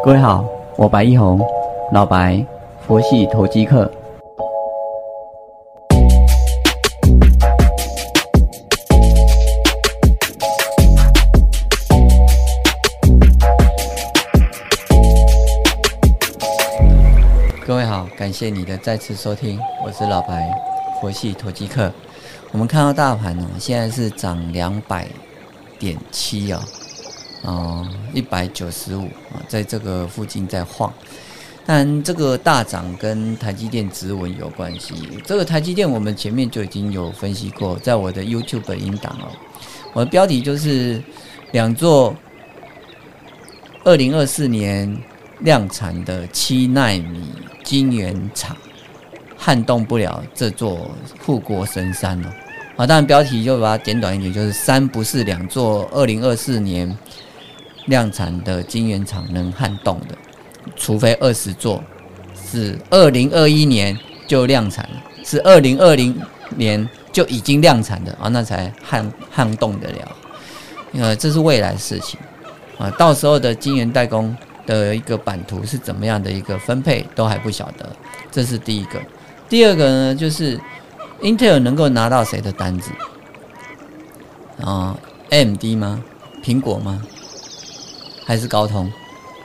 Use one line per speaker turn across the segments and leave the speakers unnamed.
各位好，我白一红，老白，佛系投机客。各位好，感谢你的再次收听，我是老白，佛系投机客。我们看到大盘哦，现在是涨两百点七啊，哦，一百九十五啊，在这个附近在晃。但这个大涨跟台积电指纹有关系。这个台积电我们前面就已经有分析过，在我的 YouTube 音档哦，我的标题就是两座二零二四年量产的七纳米晶圆厂。撼动不了这座护国神山哦，啊，当然标题就把它简短一点，就是三不是两座二零二四年量产的晶圆厂能撼动的，除非二十座是二零二一年就量产了，是二零二零年就已经量产的啊，那才撼撼动得了，呃，这是未来的事情啊，到时候的晶圆代工的一个版图是怎么样的一个分配都还不晓得，这是第一个。第二个呢，就是 Intel 能够拿到谁的单子啊？AMD 吗？苹果吗？还是高通？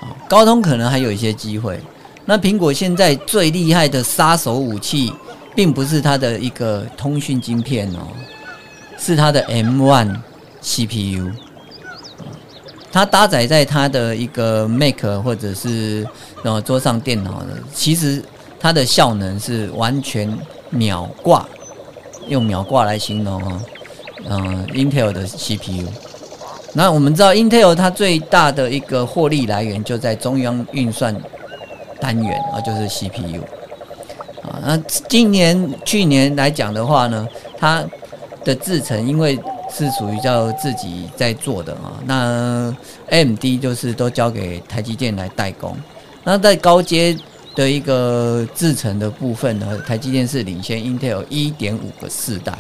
啊，高通可能还有一些机会。那苹果现在最厉害的杀手武器，并不是它的一个通讯晶片哦，是它的 M1 CPU。它搭载在它的一个 Mac 或者是呃桌上电脑的，其实。它的效能是完全秒挂，用秒挂来形容哦。嗯，Intel 的 CPU。那我们知道，Intel 它最大的一个获利来源就在中央运算单元啊，就是 CPU。啊，那今年、去年来讲的话呢，它的制程因为是属于叫自己在做的啊，那 MD 就是都交给台积电来代工。那在高阶。的一个制程的部分呢，台积电是领先 Intel 一点五个世代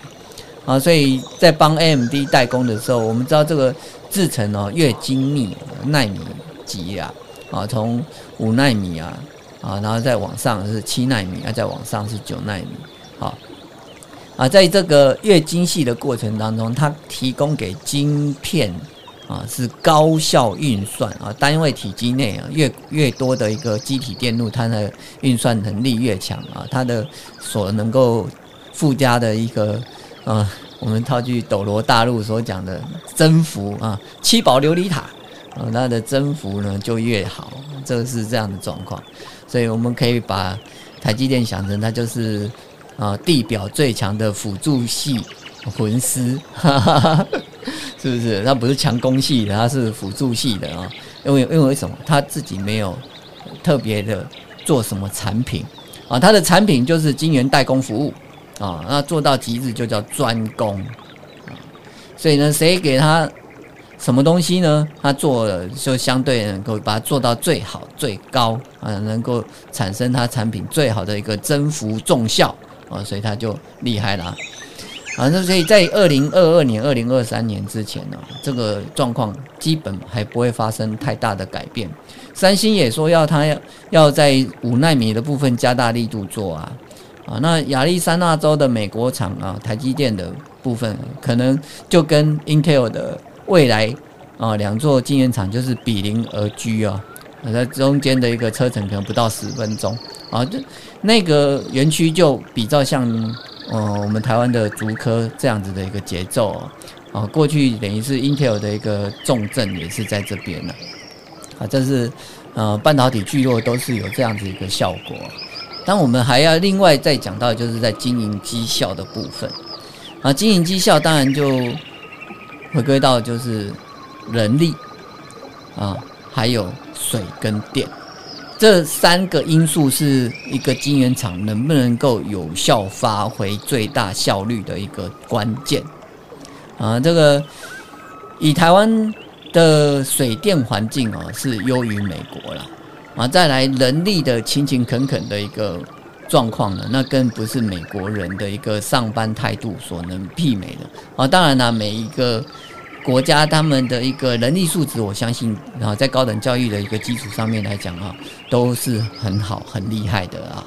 啊，所以在帮 AMD 代工的时候，我们知道这个制程哦越精密，纳米级啊，啊从五纳米啊啊，然后再往上是七纳米，啊再往上是九纳米，好啊，在这个越精细的过程当中，它提供给晶片。啊，是高效运算啊，单位体积内啊，越越多的一个机体电路，它的运算能力越强啊，它的所能够附加的一个啊，我们套句斗罗大陆所讲的增幅啊，七宝琉璃塔啊，它的增幅呢就越好，这是这样的状况，所以我们可以把台积电想成它就是啊地表最强的辅助系魂师。是不是？它不是强攻系的，它是辅助系的啊。因为因为为什么？他自己没有特别的做什么产品啊，他的产品就是晶圆代工服务啊。那做到极致就叫专攻啊。所以呢，谁给他什么东西呢？他做了就相对能够把它做到最好、最高啊，能够产生他产品最好的一个增幅重效啊，所以他就厉害了。反正所以在二零二二年、二零二三年之前呢，这个状况基本还不会发生太大的改变。三星也说要他要要在五纳米的部分加大力度做啊，啊，那亚利桑那州的美国厂啊，台积电的部分可能就跟 Intel 的未来啊两座晶圆厂就是比邻而居啊，在中间的一个车程可能不到十分钟啊，就那个园区就比较像。哦，我们台湾的竹科这样子的一个节奏啊，啊，过去等于是 Intel 的一个重镇也是在这边呢，啊，这是呃半导体聚落都是有这样子一个效果。但我们还要另外再讲到，就是在经营绩效的部分啊，经营绩效当然就回归到就是人力啊，还有水跟电。这三个因素是一个晶圆厂能不能够有效发挥最大效率的一个关键啊！这个以台湾的水电环境啊是优于美国了啊，再来人力的勤勤恳恳的一个状况呢，那更不是美国人的一个上班态度所能媲美的啊！当然呢，每一个国家他们的一个人力素质，我相信啊，在高等教育的一个基础上面来讲啊，都是很好、很厉害的啊。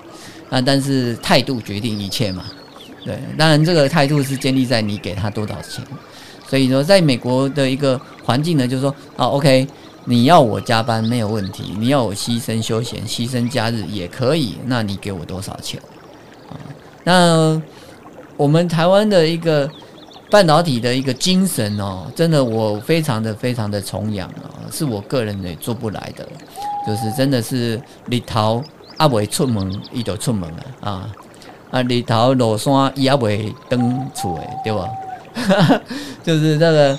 啊，但是态度决定一切嘛。对，当然这个态度是建立在你给他多少钱。所以说，在美国的一个环境呢，就是说啊，OK，你要我加班没有问题，你要我牺牲休闲、牺牲假日也可以，那你给我多少钱？啊，那我们台湾的一个半导体的一个精神哦，真的我非常的非常的崇仰啊，是我个人也做不来的，就是真的是里头阿未出门，伊就出门了啊，啊里头落山伊阿未登厝诶，对吧？就是那个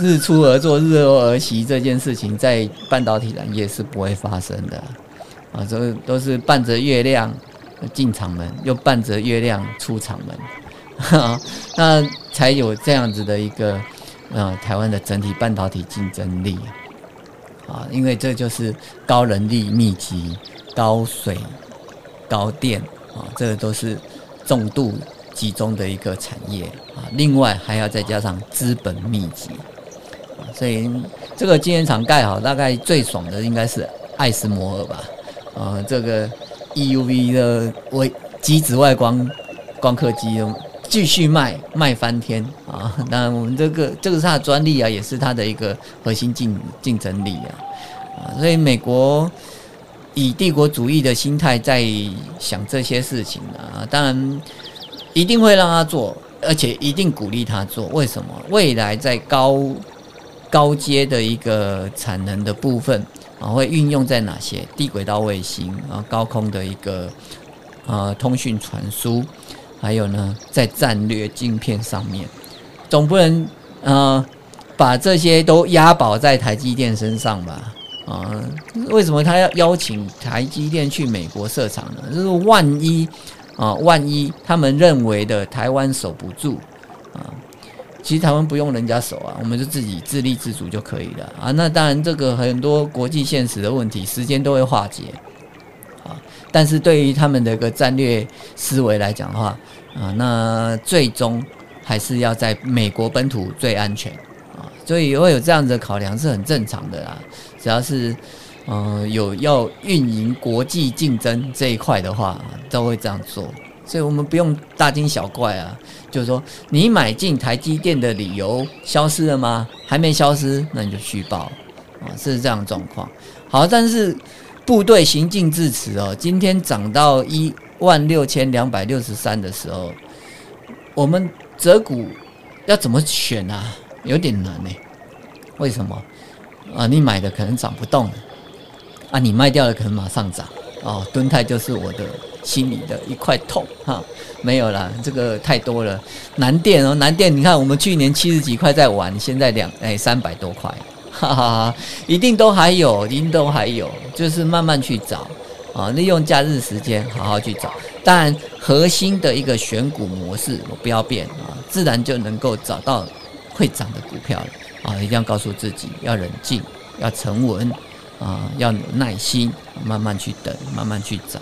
日出而作，日落而息这件事情，在半导体产业是不会发生的啊！这都是伴着月亮进厂门，又伴着月亮出厂门，那才有这样子的一个呃台湾的整体半导体竞争力啊！因为这就是高人力密集、高水、高电啊，这个都是重度。集中的一个产业啊，另外还要再加上资本密集，所以这个晶圆厂盖好，大概最爽的应该是爱斯摩尔吧，啊，这个 EUV 的微极紫外光光刻机继续卖卖翻天啊，那我们这个这个是它的专利啊，也是它的一个核心竞竞争力啊，啊，所以美国以帝国主义的心态在想这些事情啊，当然。一定会让他做，而且一定鼓励他做。为什么？未来在高高阶的一个产能的部分啊，会运用在哪些？低轨道卫星啊，高空的一个呃通讯传输，还有呢，在战略晶片上面，总不能呃把这些都押宝在台积电身上吧？啊，为什么他要邀请台积电去美国设厂呢？就是万一。啊，万一他们认为的台湾守不住啊，其实台湾不用人家守啊，我们就自己自立自主就可以了啊。那当然，这个很多国际现实的问题，时间都会化解啊。但是对于他们的一个战略思维来讲的话啊，那最终还是要在美国本土最安全啊，所以会有这样的考量是很正常的啦。只要是。嗯，有要运营国际竞争这一块的话，都会这样做，所以我们不用大惊小怪啊。就是说，你买进台积电的理由消失了吗？还没消失，那你就续报啊，是这样状况。好，但是部队行进至此哦，今天涨到一万六千两百六十三的时候，我们择股要怎么选啊？有点难呢。为什么？啊，你买的可能涨不动。啊，你卖掉了可能马上涨哦。吨泰就是我的心里的一块痛哈，没有了，这个太多了。南电哦，南电，你看我们去年七十几块在玩，现在两哎三百多块，哈哈哈，一定都还有，一定都还有，就是慢慢去找啊，利用假日时间好好去找。当然，核心的一个选股模式我不要变啊，自然就能够找到会涨的股票了啊。一定要告诉自己要冷静，要沉稳。啊，要有耐心，慢慢去等，慢慢去找。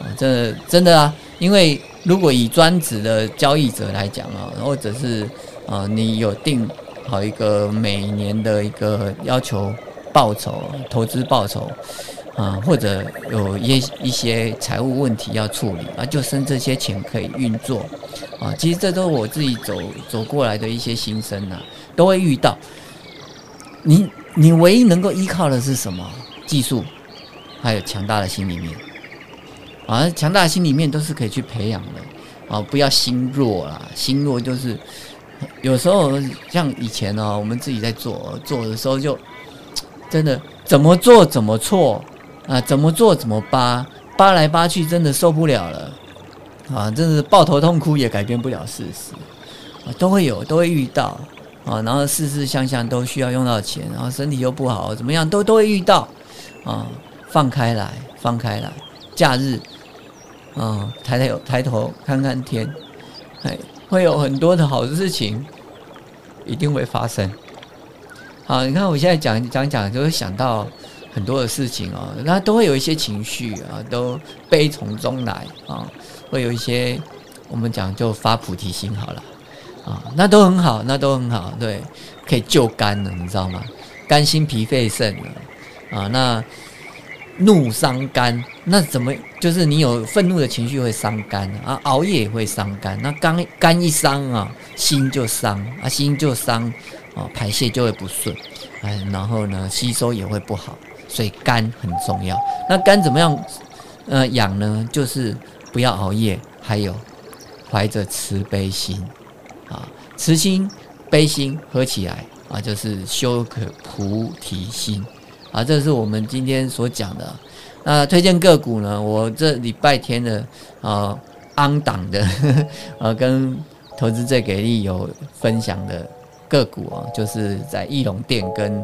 啊，这真的啊，因为如果以专职的交易者来讲啊，或者是啊，你有定好一个每年的一个要求报酬、投资报酬啊，或者有一一些财务问题要处理啊，就剩这些钱可以运作啊。其实这都是我自己走走过来的一些心声呐，都会遇到你。你唯一能够依靠的是什么？技术，还有强大的心里面。啊，强大的心里面都是可以去培养的。啊，不要心弱啦，心弱就是有时候像以前呢，我们自己在做做的时候，就真的怎么做怎么错啊，怎么做怎么扒，扒来扒去，真的受不了了。啊，真是抱头痛哭也改变不了事实。啊，都会有，都会遇到。啊，然后事事项项都需要用到钱，然后身体又不好，怎么样都都会遇到，啊，放开来，放开来，假日，啊，抬抬抬头看看天，哎，会有很多的好事情，一定会发生。好，你看我现在讲讲讲，就会想到很多的事情哦，那都会有一些情绪啊，都悲从中来啊，会有一些我们讲就发菩提心好了。啊，那都很好，那都很好，对，可以救肝了，你知道吗？肝心脾肺肾了啊，那怒伤肝，那怎么就是你有愤怒的情绪会伤肝啊？熬夜也会伤肝，那肝肝一伤啊，心就伤啊，心就伤啊，排泄就会不顺，哎，然后呢，吸收也会不好，所以肝很重要。那肝怎么样？呃，养呢，就是不要熬夜，还有怀着慈悲心啊，慈心悲心合起来。啊，就是修可菩提心啊，这是我们今天所讲的。那推荐个股呢？我这礼拜天的啊，安党的 啊，跟投资最给力有分享的个股啊，就是在翼龙店跟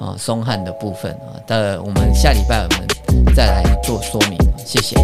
啊松汉的部分啊。的我们下礼拜我们再来做说明，谢谢。